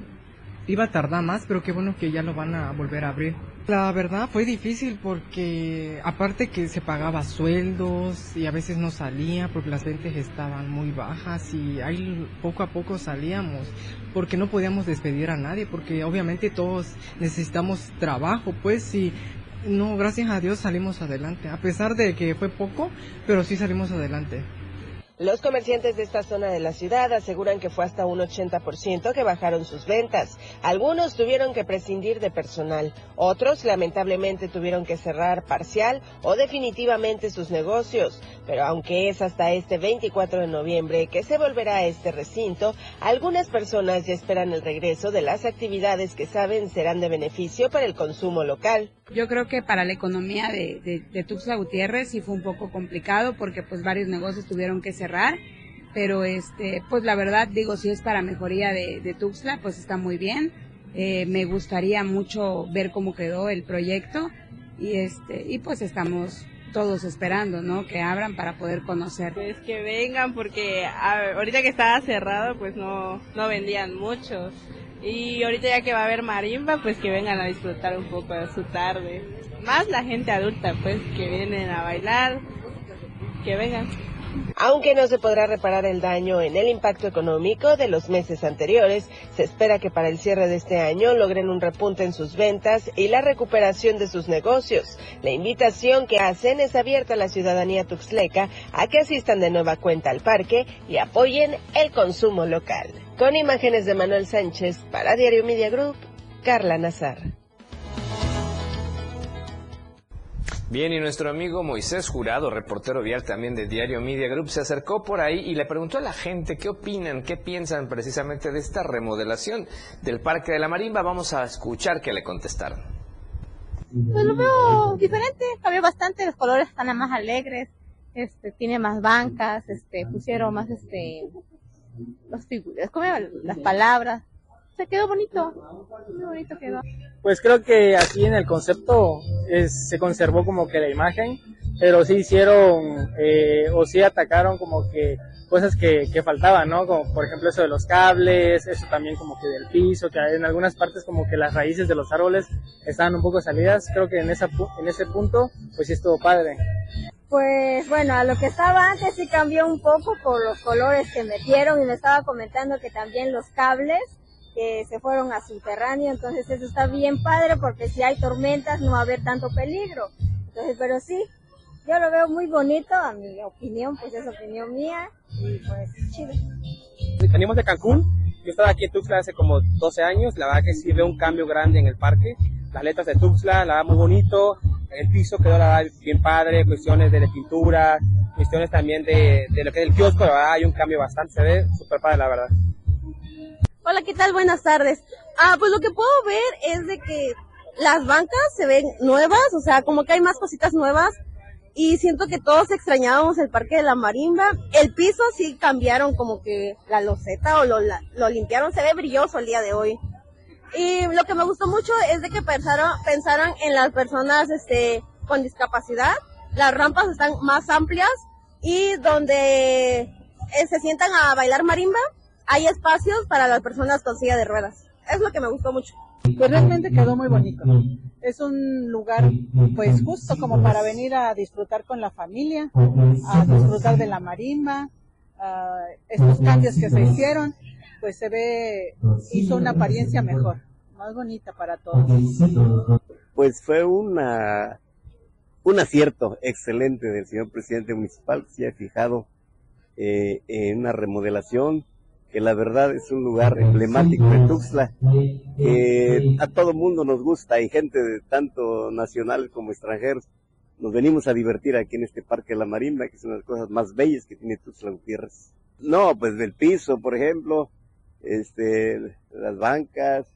iba a tardar más, pero qué bueno que ya lo van a volver a abrir. La verdad fue difícil porque aparte que se pagaba sueldos y a veces no salía porque las ventas estaban muy bajas y ahí poco a poco salíamos porque no podíamos despedir a nadie porque obviamente todos necesitamos trabajo pues y no, gracias a Dios salimos adelante, a pesar de que fue poco, pero sí salimos adelante. Los comerciantes de esta zona de la ciudad aseguran que fue hasta un 80% que bajaron sus ventas. Algunos tuvieron que prescindir de personal, otros lamentablemente tuvieron que cerrar parcial o definitivamente sus negocios. Pero aunque es hasta este 24 de noviembre que se volverá a este recinto, algunas personas ya esperan el regreso de las actividades que saben serán de beneficio para el consumo local. Yo creo que para la economía de, de, Gutiérrez sí fue un poco complicado porque pues varios negocios tuvieron que cerrar, pero este, pues la verdad digo, si es para mejoría de, de Tuxtla, pues está muy bien. Eh, me gustaría mucho ver cómo quedó el proyecto y este, y pues estamos todos esperando, ¿no? Que abran para poder conocer. Pues que vengan porque ahorita que estaba cerrado pues no, no vendían muchos. Y ahorita ya que va a haber marimba, pues que vengan a disfrutar un poco de su tarde. Más la gente adulta, pues que vienen a bailar, que vengan. Aunque no se podrá reparar el daño en el impacto económico de los meses anteriores, se espera que para el cierre de este año logren un repunte en sus ventas y la recuperación de sus negocios. La invitación que hacen es abierta a la ciudadanía tuxleca a que asistan de nueva cuenta al parque y apoyen el consumo local. Con imágenes de Manuel Sánchez para Diario Media Group, Carla Nazar. Bien, y nuestro amigo Moisés Jurado, reportero vial también de Diario Media Group, se acercó por ahí y le preguntó a la gente qué opinan, qué piensan precisamente de esta remodelación del Parque de la Marimba. Vamos a escuchar qué le contestaron. Pues lo veo diferente, cambió bastante, los colores están más alegres, este, tiene más bancas, este, pusieron más, este, las figuras, las palabras, se quedó bonito, muy bonito quedó. Pues creo que aquí en el concepto se conservó como que la imagen, pero sí hicieron eh, o sí atacaron como que cosas que, que, faltaban, ¿no? Como por ejemplo eso de los cables, eso también como que del piso, que en algunas partes como que las raíces de los árboles estaban un poco salidas. Creo que en, esa, en ese punto pues sí estuvo padre. Pues bueno, a lo que estaba antes sí cambió un poco por los colores que metieron y me estaba comentando que también los cables que se fueron a subterráneo, entonces eso está bien padre porque si hay tormentas no va a haber tanto peligro. Entonces, pero sí, yo lo veo muy bonito, a mi opinión, pues es opinión mía, y pues chido. Venimos de Cancún, yo estaba aquí en Tuxtla hace como 12 años, la verdad que sí veo un cambio grande en el parque, las letras de Tuxtla, la verdad muy bonito, el piso quedó la verdad bien padre, cuestiones de la pintura, cuestiones también de, de lo que es el kiosco, la verdad hay un cambio bastante, se ve súper padre la verdad. Hola, ¿qué tal? Buenas tardes. Ah, pues lo que puedo ver es de que las bancas se ven nuevas, o sea, como que hay más cositas nuevas. Y siento que todos extrañábamos el parque de la marimba. El piso sí cambiaron como que la loseta o lo, lo limpiaron, se ve brilloso el día de hoy. Y lo que me gustó mucho es de que pensaron, pensaron en las personas este, con discapacidad. Las rampas están más amplias y donde eh, se sientan a bailar marimba, hay espacios para las personas con silla de ruedas. Es lo que me gustó mucho. Pues realmente quedó muy bonito. Es un lugar pues justo como para venir a disfrutar con la familia, a disfrutar de la marimba, estos cambios que se hicieron, pues se ve, hizo una apariencia mejor, más bonita para todos. Pues fue una, un acierto excelente del señor presidente municipal, que se ha fijado eh, en una remodelación que la verdad es un lugar emblemático de Tuxtla, que a todo mundo nos gusta y gente de tanto nacionales como extranjeros. Nos venimos a divertir aquí en este Parque de la Marimba, que es una de las cosas más bellas que tiene Tuxtla Gutiérrez. No, pues del piso, por ejemplo, este, las bancas,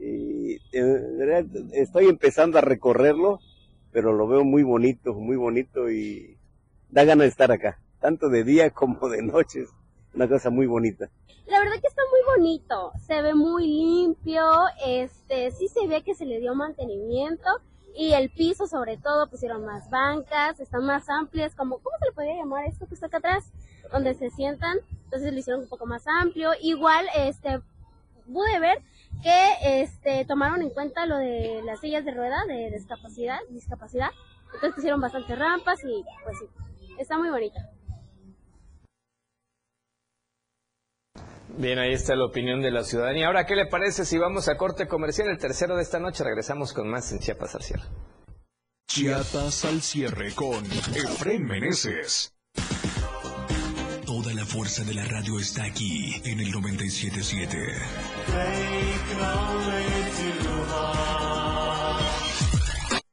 y eh, estoy empezando a recorrerlo, pero lo veo muy bonito, muy bonito y da ganas de estar acá, tanto de día como de noches una cosa muy bonita. La verdad que está muy bonito, se ve muy limpio, este, sí se ve que se le dio mantenimiento y el piso sobre todo pusieron más bancas, están más amplias, como, ¿cómo se le podría llamar esto que está acá atrás? Donde se sientan, entonces lo hicieron un poco más amplio, igual, este, pude ver que, este, tomaron en cuenta lo de las sillas de rueda de discapacidad, discapacidad, entonces pusieron bastantes rampas y pues sí, está muy bonita. Bien, ahí está la opinión de la ciudadanía. Ahora, ¿qué le parece si vamos a corte comercial? El tercero de esta noche regresamos con más en Chiapas al cierre. Chiapas al cierre con Efren Meneses. Toda la fuerza de la radio está aquí en el 977.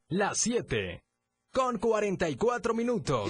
Las 7 con 44 minutos.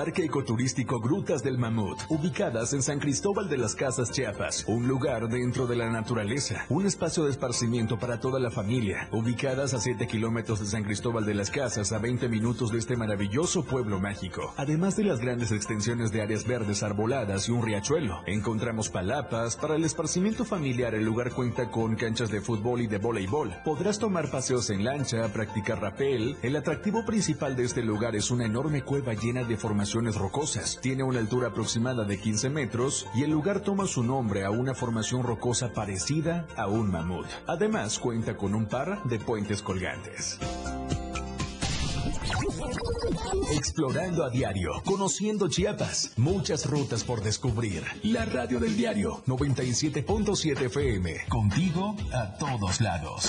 Parque Ecoturístico Grutas del Mamut, ubicadas en San Cristóbal de las Casas Chiapas, un lugar dentro de la naturaleza, un espacio de esparcimiento para toda la familia, ubicadas a 7 kilómetros de San Cristóbal de las Casas, a 20 minutos de este maravilloso pueblo mágico. Además de las grandes extensiones de áreas verdes arboladas y un riachuelo, encontramos palapas. Para el esparcimiento familiar, el lugar cuenta con canchas de fútbol y de voleibol. Podrás tomar paseos en lancha, practicar rapel. El atractivo principal de este lugar es una enorme cueva llena de formaciones rocosas. Tiene una altura aproximada de 15 metros y el lugar toma su nombre a una formación rocosa parecida a un mamut. Además cuenta con un par de puentes colgantes. Explorando a diario, conociendo Chiapas, muchas rutas por descubrir. La radio del diario 97.7 FM, contigo a todos lados.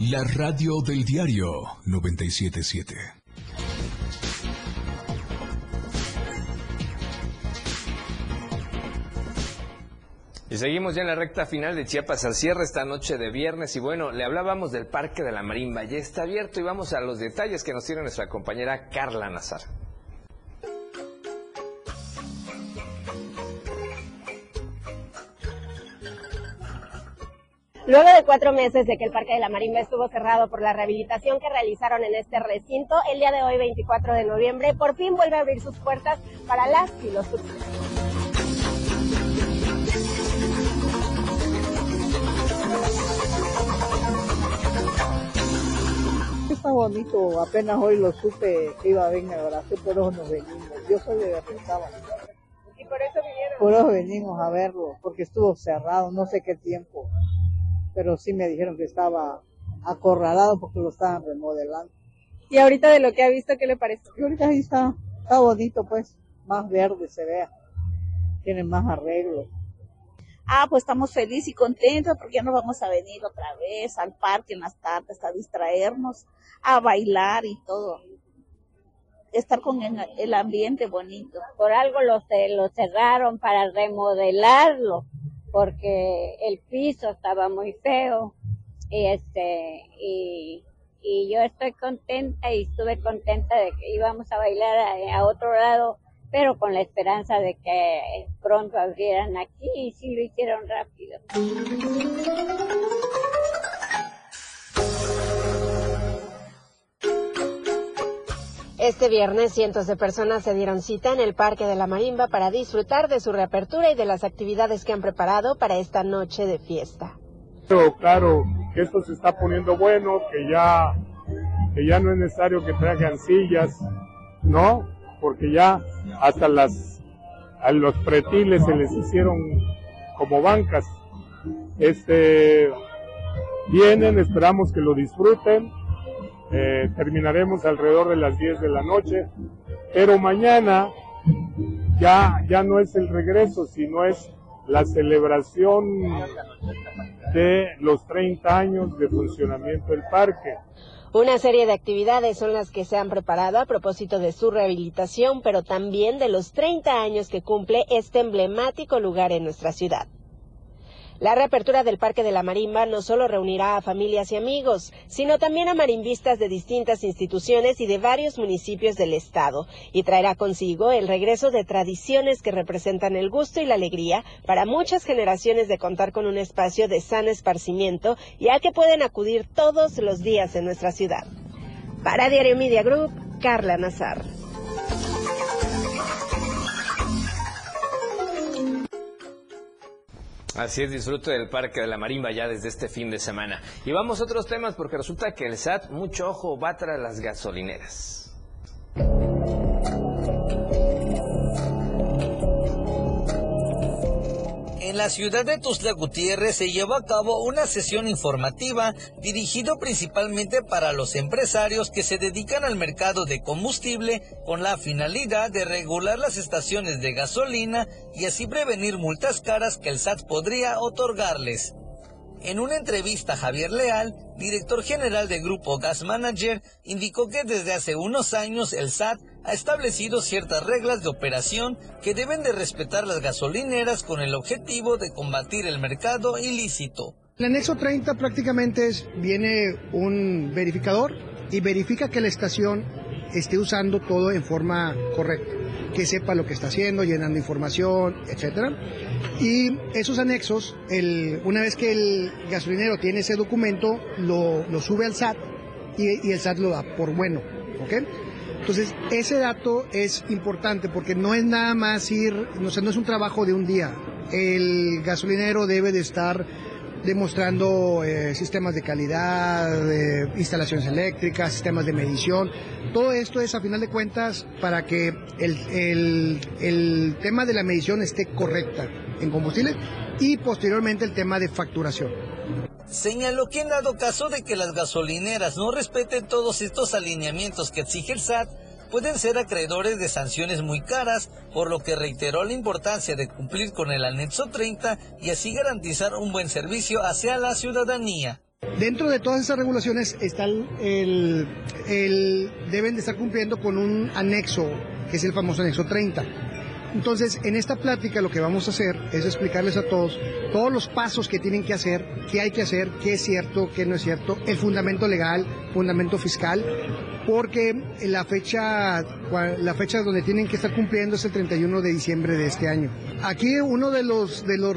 La radio del diario 977. Y seguimos ya en la recta final de Chiapas al cierre esta noche de viernes y bueno, le hablábamos del Parque de la Marimba, ya está abierto y vamos a los detalles que nos tiene nuestra compañera Carla Nazar. Luego de cuatro meses de que el Parque de la Marimba estuvo cerrado por la rehabilitación que realizaron en este recinto, el día de hoy, 24 de noviembre, por fin vuelve a abrir sus puertas para las y los. Está bonito, apenas hoy lo supe que iba a venir a Brasil, por eso nos venimos. Yo soy de Berrizaba. ¿Y por eso vinieron? Por eso venimos a verlo, porque estuvo cerrado, no sé qué tiempo. Pero sí me dijeron que estaba acorralado porque lo estaban remodelando. ¿Y ahorita de lo que ha visto, qué le parece? Y ahorita ahí está, está bonito pues, más verde se vea. Tiene más arreglo. Ah, pues estamos felices y contentos porque ya nos vamos a venir otra vez al parque en las tardes a distraernos, a bailar y todo. Estar con el, el ambiente bonito. Por algo lo, lo cerraron para remodelarlo, porque el piso estaba muy feo y este y, y yo estoy contenta y estuve contenta de que íbamos a bailar a, a otro lado, pero con la esperanza de que pronto abrieran aquí y sí lo hicieron rápido. Este viernes cientos de personas se dieron cita en el Parque de la Marimba para disfrutar de su reapertura y de las actividades que han preparado para esta noche de fiesta. Pero claro, que esto se está poniendo bueno, que ya, que ya no es necesario que traigan sillas, ¿no? Porque ya hasta las, a los pretiles se les hicieron como bancas. Este, vienen, esperamos que lo disfruten. Eh, terminaremos alrededor de las 10 de la noche, pero mañana ya, ya no es el regreso, sino es la celebración de los 30 años de funcionamiento del parque. Una serie de actividades son las que se han preparado a propósito de su rehabilitación, pero también de los 30 años que cumple este emblemático lugar en nuestra ciudad. La reapertura del Parque de la Marimba no solo reunirá a familias y amigos, sino también a marimbistas de distintas instituciones y de varios municipios del estado, y traerá consigo el regreso de tradiciones que representan el gusto y la alegría para muchas generaciones de contar con un espacio de sano esparcimiento, ya que pueden acudir todos los días en nuestra ciudad. Para Diario Media Group, Carla Nazar. Así es, disfrute del Parque de la Marimba ya desde este fin de semana. Y vamos a otros temas porque resulta que el SAT, mucho ojo, va tras las gasolineras. En la ciudad de Tuzla Gutiérrez se llevó a cabo una sesión informativa dirigido principalmente para los empresarios que se dedican al mercado de combustible con la finalidad de regular las estaciones de gasolina y así prevenir multas caras que el SAT podría otorgarles. En una entrevista, Javier Leal, director general del grupo Gas Manager, indicó que desde hace unos años el SAT ha establecido ciertas reglas de operación que deben de respetar las gasolineras con el objetivo de combatir el mercado ilícito. El anexo 30 prácticamente es, viene un verificador y verifica que la estación esté usando todo en forma correcta, que sepa lo que está haciendo, llenando información, etcétera. Y esos anexos, el, una vez que el gasolinero tiene ese documento, lo, sube al SAT y, y el SAT lo da por bueno, ¿ok? Entonces, ese dato es importante porque no es nada más ir, no, no es un trabajo de un día. El gasolinero debe de estar demostrando eh, sistemas de calidad, instalaciones eléctricas, sistemas de medición. Todo esto es, a final de cuentas, para que el, el, el tema de la medición esté correcta en combustible y posteriormente el tema de facturación. Señaló que en dado caso de que las gasolineras no respeten todos estos alineamientos que exige el SAT, pueden ser acreedores de sanciones muy caras, por lo que reiteró la importancia de cumplir con el anexo 30 y así garantizar un buen servicio hacia la ciudadanía. Dentro de todas esas regulaciones está el, el, deben de estar cumpliendo con un anexo, que es el famoso anexo 30. Entonces, en esta plática lo que vamos a hacer es explicarles a todos todos los pasos que tienen que hacer, qué hay que hacer, qué es cierto, qué no es cierto, el fundamento legal, fundamento fiscal, porque la fecha, la fecha donde tienen que estar cumpliendo es el 31 de diciembre de este año. Aquí uno de los, de los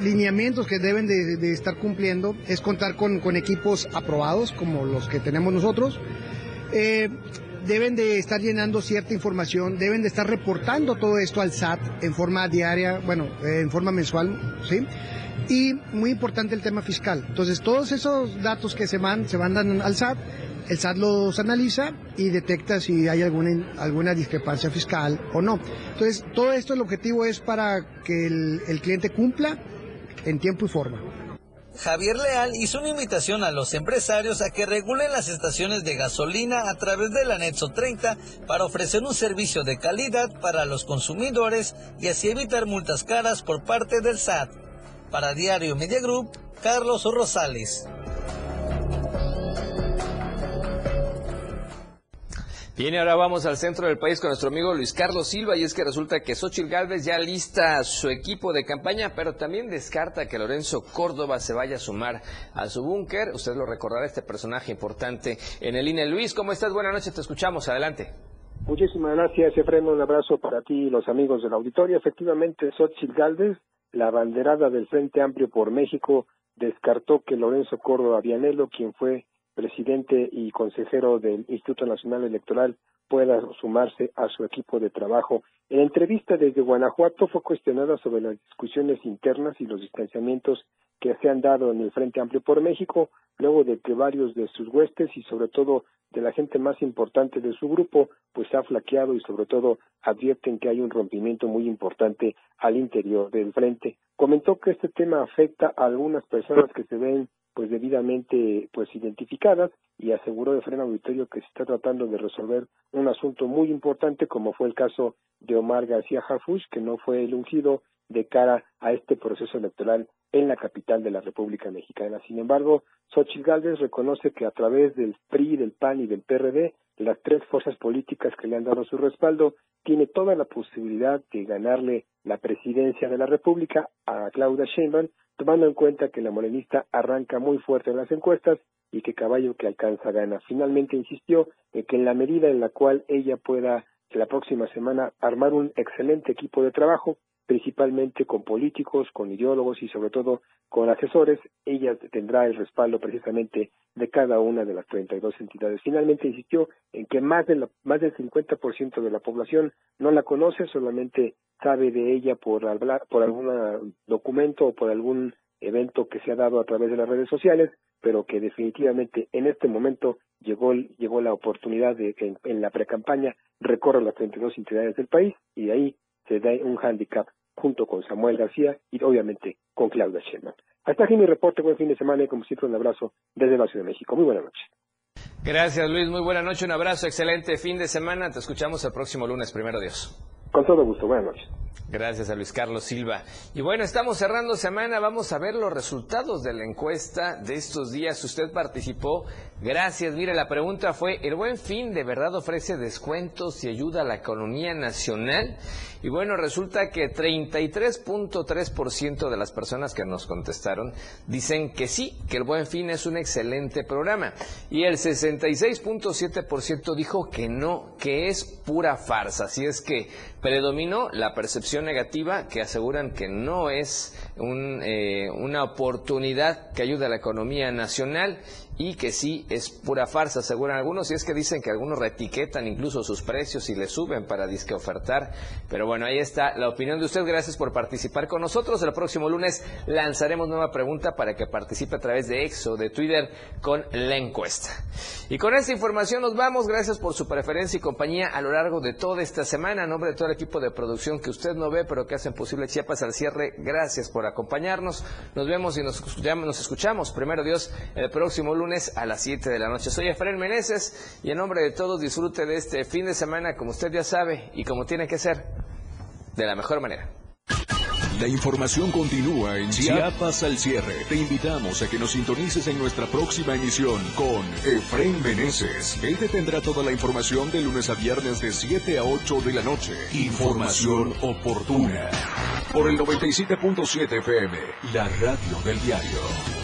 lineamientos que deben de, estar cumpliendo es contar con, con, equipos aprobados como los que tenemos nosotros. Eh, deben de estar llenando cierta información, deben de estar reportando todo esto al SAT en forma diaria, bueno, en forma mensual, ¿sí? Y muy importante el tema fiscal. Entonces, todos esos datos que se van, se mandan al SAT, el SAT los analiza y detecta si hay alguna, alguna discrepancia fiscal o no. Entonces, todo esto el objetivo es para que el, el cliente cumpla en tiempo y forma. Javier Leal hizo una invitación a los empresarios a que regulen las estaciones de gasolina a través del anexo 30 para ofrecer un servicio de calidad para los consumidores y así evitar multas caras por parte del SAT. Para Diario Media Group, Carlos Rosales. Bien, ahora vamos al centro del país con nuestro amigo Luis Carlos Silva y es que resulta que Xochitl Gálvez ya lista su equipo de campaña, pero también descarta que Lorenzo Córdoba se vaya a sumar a su búnker. Usted lo recordará, este personaje importante en el INE. Luis, ¿cómo estás? Buenas noches, te escuchamos. Adelante. Muchísimas gracias, Efraín. Un abrazo para ti y los amigos del auditorio. Efectivamente, Xochitl Gálvez, la banderada del Frente Amplio por México, descartó que Lorenzo Córdoba Vianelo, quien fue presidente y consejero del Instituto Nacional Electoral pueda sumarse a su equipo de trabajo. En entrevista desde Guanajuato fue cuestionada sobre las discusiones internas y los distanciamientos que se han dado en el Frente Amplio por México, luego de que varios de sus huestes y sobre todo de la gente más importante de su grupo, pues ha flaqueado y sobre todo advierten que hay un rompimiento muy importante al interior del frente. Comentó que este tema afecta a algunas personas que se ven pues debidamente pues identificadas y aseguró de freno auditorio que se está tratando de resolver un asunto muy importante como fue el caso de Omar García Harfuch que no fue eluncido de cara a este proceso electoral en la capital de la República Mexicana. Sin embargo, Xochitl Gálvez reconoce que a través del PRI, del PAN y del PRD, las tres fuerzas políticas que le han dado su respaldo, tiene toda la posibilidad de ganarle la presidencia de la República a Claudia Sheinbaum tomando en cuenta que la morenista arranca muy fuerte en las encuestas y que caballo que alcanza gana. Finalmente insistió en que en la medida en la cual ella pueda la próxima semana armar un excelente equipo de trabajo, principalmente con políticos, con ideólogos y sobre todo con asesores, ella tendrá el respaldo precisamente de cada una de las 32 entidades. Finalmente insistió en que más, de la, más del 50% de la población no la conoce, solamente sabe de ella por por algún documento o por algún evento que se ha dado a través de las redes sociales, pero que definitivamente en este momento llegó, llegó la oportunidad de que en, en la precampaña recorra las 32 entidades del país y de ahí se da un handicap junto con Samuel García y obviamente con Claudia Sheinbaum. Hasta aquí mi reporte, buen fin de semana y como siempre un abrazo desde la Ciudad de México. Muy buenas noches. Gracias Luis, muy buena noche, un abrazo, excelente fin de semana, te escuchamos el próximo lunes, primero Dios. Con todo gusto, buenas noches. Gracias a Luis Carlos Silva. Y bueno, estamos cerrando semana, vamos a ver los resultados de la encuesta de estos días. Usted participó, gracias. Mire, la pregunta fue, ¿el buen fin de verdad ofrece descuentos y ayuda a la economía nacional? Y bueno, resulta que 33.3% de las personas que nos contestaron dicen que sí, que el buen fin es un excelente programa. Y el 66.7% dijo que no, que es pura farsa. Así es que predominó la percepción negativa que aseguran que no es un, eh, una oportunidad que ayude a la economía nacional y que sí es pura farsa, aseguran algunos, y es que dicen que algunos reetiquetan incluso sus precios y le suben para disque ofertar. Pero bueno, ahí está la opinión de usted. Gracias por participar con nosotros. El próximo lunes lanzaremos nueva pregunta para que participe a través de Exo, de Twitter, con la encuesta. Y con esta información nos vamos. Gracias por su preferencia y compañía a lo largo de toda esta semana. A nombre de todo el equipo de producción que usted no ve, pero que hacen posible Chiapas al cierre, gracias por acompañarnos. Nos vemos y nos escuchamos, nos escuchamos primero Dios, el próximo lunes lunes a las 7 de la noche. Soy Efraín Meneses y en nombre de todos disfrute de este fin de semana como usted ya sabe y como tiene que ser, de la mejor manera. La información continúa en Chiapas al cierre. Te invitamos a que nos sintonices en nuestra próxima emisión con Efraín Meneses. Él te tendrá toda la información de lunes a viernes de 7 a 8 de la noche. Información oportuna. Por el 97.7 FM, la radio del diario.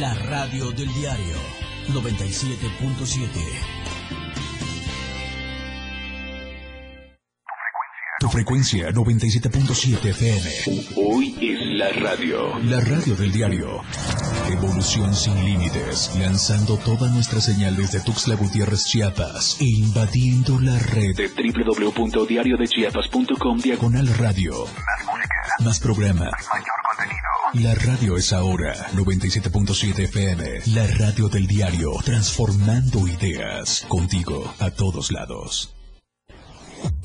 La radio del diario 97.7. Tu frecuencia 97.7 FM. Hoy es la radio. La radio del diario. Evolución sin límites. Lanzando toda nuestra señal desde Tuxtla Gutiérrez, Chiapas. E invadiendo la red de www.diariodechiapas.com diagonal radio. Más música. Más programa. Mayor. La radio es ahora 97.7 FM. La radio del diario. Transformando ideas. Contigo a todos lados.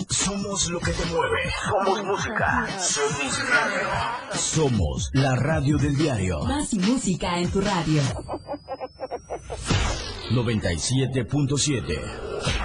Somos lo que te mueve. Somos música. Somos radio. Somos la radio del diario. Más música en tu radio. 97.7.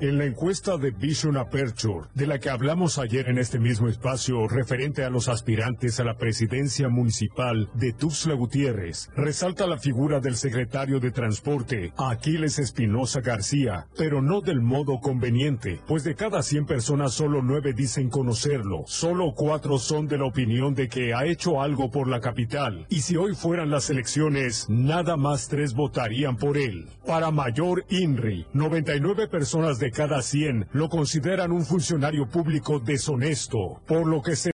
En la encuesta de Vision Aperture, de la que hablamos ayer en este mismo espacio referente a los aspirantes a la presidencia municipal de Tuxtla Gutiérrez, resalta la figura del secretario de Transporte, Aquiles Espinosa García, pero no del modo conveniente, pues de cada 100 personas solo 9 dicen conocerlo, solo 4 son de la opinión de que ha hecho algo por la capital, y si hoy fueran las elecciones, nada más 3 votarían por él. Para mayor INRI, 99 personas cada 100 lo consideran un funcionario público deshonesto, por lo que se